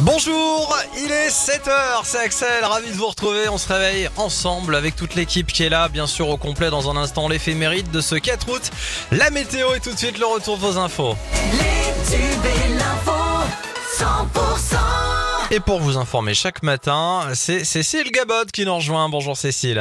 Bonjour, il est 7h, c'est Axel, ravi de vous retrouver. On se réveille ensemble avec toute l'équipe qui est là, bien sûr au complet dans un instant l'éphéméride de ce 4 août. La météo et tout de suite le retour de vos infos. Les tubes et l'info, 100%. Et pour vous informer chaque matin, c'est Cécile Gabod qui nous rejoint. Bonjour Cécile.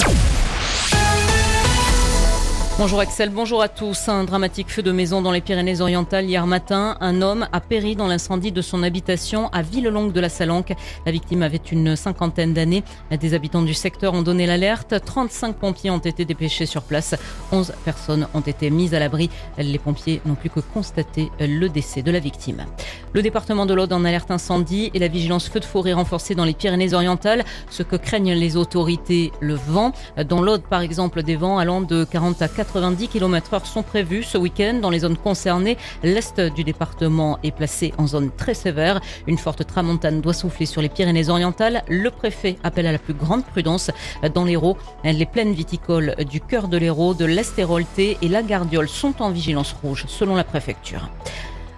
Bonjour Axel, bonjour à tous. Un dramatique feu de maison dans les Pyrénées-Orientales hier matin. Un homme a péri dans l'incendie de son habitation à Villelongue de la Salanque. La victime avait une cinquantaine d'années. Des habitants du secteur ont donné l'alerte. 35 pompiers ont été dépêchés sur place. 11 personnes ont été mises à l'abri. Les pompiers n'ont plus que constaté le décès de la victime. Le département de l'Aude en alerte incendie et la vigilance feu de forêt renforcée dans les Pyrénées-Orientales. Ce que craignent les autorités, le vent. Dans l'Aude, par exemple, des vents allant de 40 à 90 km heure sont prévus ce week-end dans les zones concernées. L'est du département est placé en zone très sévère. Une forte tramontane doit souffler sur les Pyrénées-Orientales. Le préfet appelle à la plus grande prudence dans l'Hérault. Les plaines viticoles du cœur de l'Hérault, de l'Estérolté et la Gardiole sont en vigilance rouge selon la préfecture.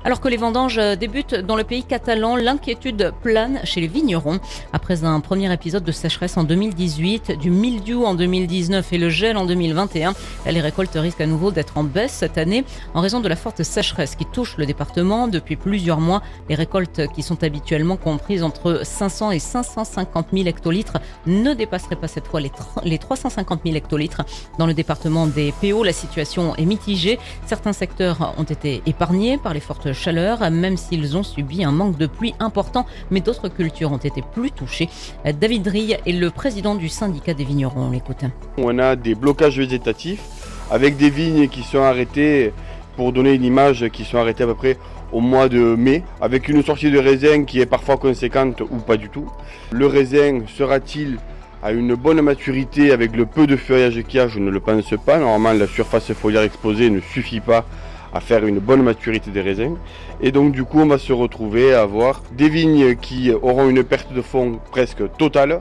Alors que les vendanges débutent dans le pays catalan, l'inquiétude plane chez les vignerons. Après un premier épisode de sécheresse en 2018, du mildiou en 2019 et le gel en 2021, les récoltes risquent à nouveau d'être en baisse cette année en raison de la forte sécheresse qui touche le département depuis plusieurs mois. Les récoltes qui sont habituellement comprises entre 500 et 550 000 hectolitres ne dépasseraient pas cette fois les, les 350 000 hectolitres. Dans le département des PO, la situation est mitigée. Certains secteurs ont été épargnés par les fortes chaleur, même s'ils ont subi un manque de pluie important, mais d'autres cultures ont été plus touchées. David Rille est le président du syndicat des vignerons. On l'écoute. On a des blocages végétatifs avec des vignes qui sont arrêtées, pour donner une image, qui sont arrêtées à peu près au mois de mai, avec une sortie de raisin qui est parfois conséquente ou pas du tout. Le raisin sera-t-il à une bonne maturité avec le peu de feuillage qu'il y a? Je ne le pense pas. Normalement, la surface foliaire exposée ne suffit pas à faire une bonne maturité des raisins. Et donc du coup on va se retrouver à avoir des vignes qui auront une perte de fond presque totale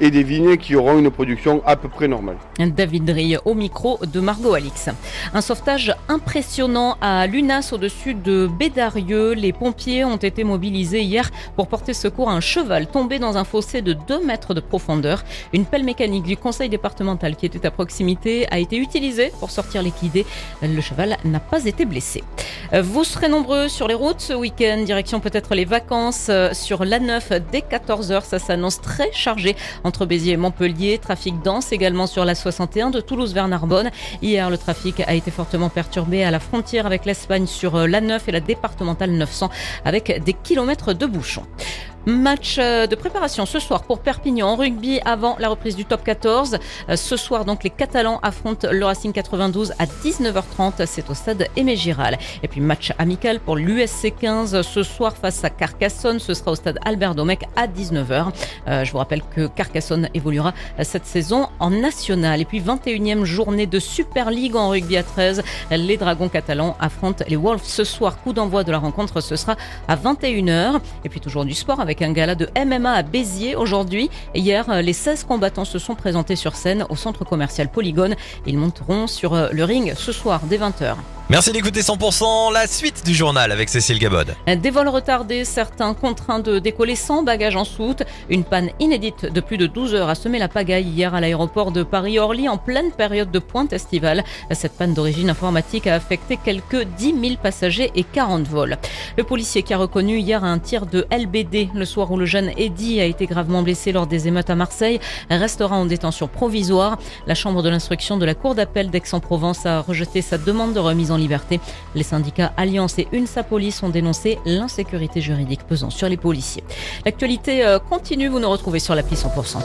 et des vignes qui auront une production à peu près normale. David Drille au micro de Margot Alix. Un sauvetage impressionnant à Lunas au-dessus de Bédarieux. Les pompiers ont été mobilisés hier pour porter secours à un cheval tombé dans un fossé de 2 mètres de profondeur. Une pelle mécanique du conseil départemental qui était à proximité a été utilisée pour sortir liquidé. Le cheval n'a pas été blessé. Vous serez nombreux sur les routes ce week-end, direction peut-être les vacances sur l'A9 dès 14h. Ça s'annonce très chargé entre Béziers et Montpellier. Trafic dense également sur la 61 de Toulouse vers Narbonne. Hier, le trafic a été fortement perturbé à la frontière avec l'Espagne sur l'A9 et la départementale 900 avec des kilomètres de bouchons. Match euh, de préparation ce soir pour Perpignan en rugby avant la reprise du top 14. Euh, ce soir, donc, les Catalans affrontent le Racing 92 à 19h30. C'est au stade Aimé Giral. Et puis, match amical pour l'USC 15 ce soir face à Carcassonne. Ce sera au stade Albert Domecq à 19h. Euh, je vous rappelle que Carcassonne évoluera cette saison en national. Et puis, 21e journée de Super League en rugby à 13. Les Dragons catalans affrontent les Wolves ce soir. Coup d'envoi de la rencontre, ce sera à 21h. Et puis, toujours du sport avec un gala de MMA à Béziers aujourd'hui. Hier, euh, les 16 combattants se sont présentés sur scène au centre commercial Polygone. Ils monteront sur euh, le ring ce soir dès 20h. Merci d'écouter 100%, la suite du journal avec Cécile Gabod. Des vols retardés, certains contraints de décoller sans bagages en soute. Une panne inédite de plus de 12 heures a semé la pagaille hier à l'aéroport de Paris-Orly en pleine période de pointe estivale. Cette panne d'origine informatique a affecté quelques 10 000 passagers et 40 vols. Le policier qui a reconnu hier un tir de LBD le soir où le jeune Eddy a été gravement blessé lors des émeutes à Marseille restera en détention provisoire. La chambre de l'instruction de la cour d'appel d'Aix-en-Provence a rejeté sa demande de remise en liberté. Les syndicats Alliance et UNSA Police ont dénoncé l'insécurité juridique pesant sur les policiers. L'actualité euh, continue, vous nous retrouvez sur l'appli 100%.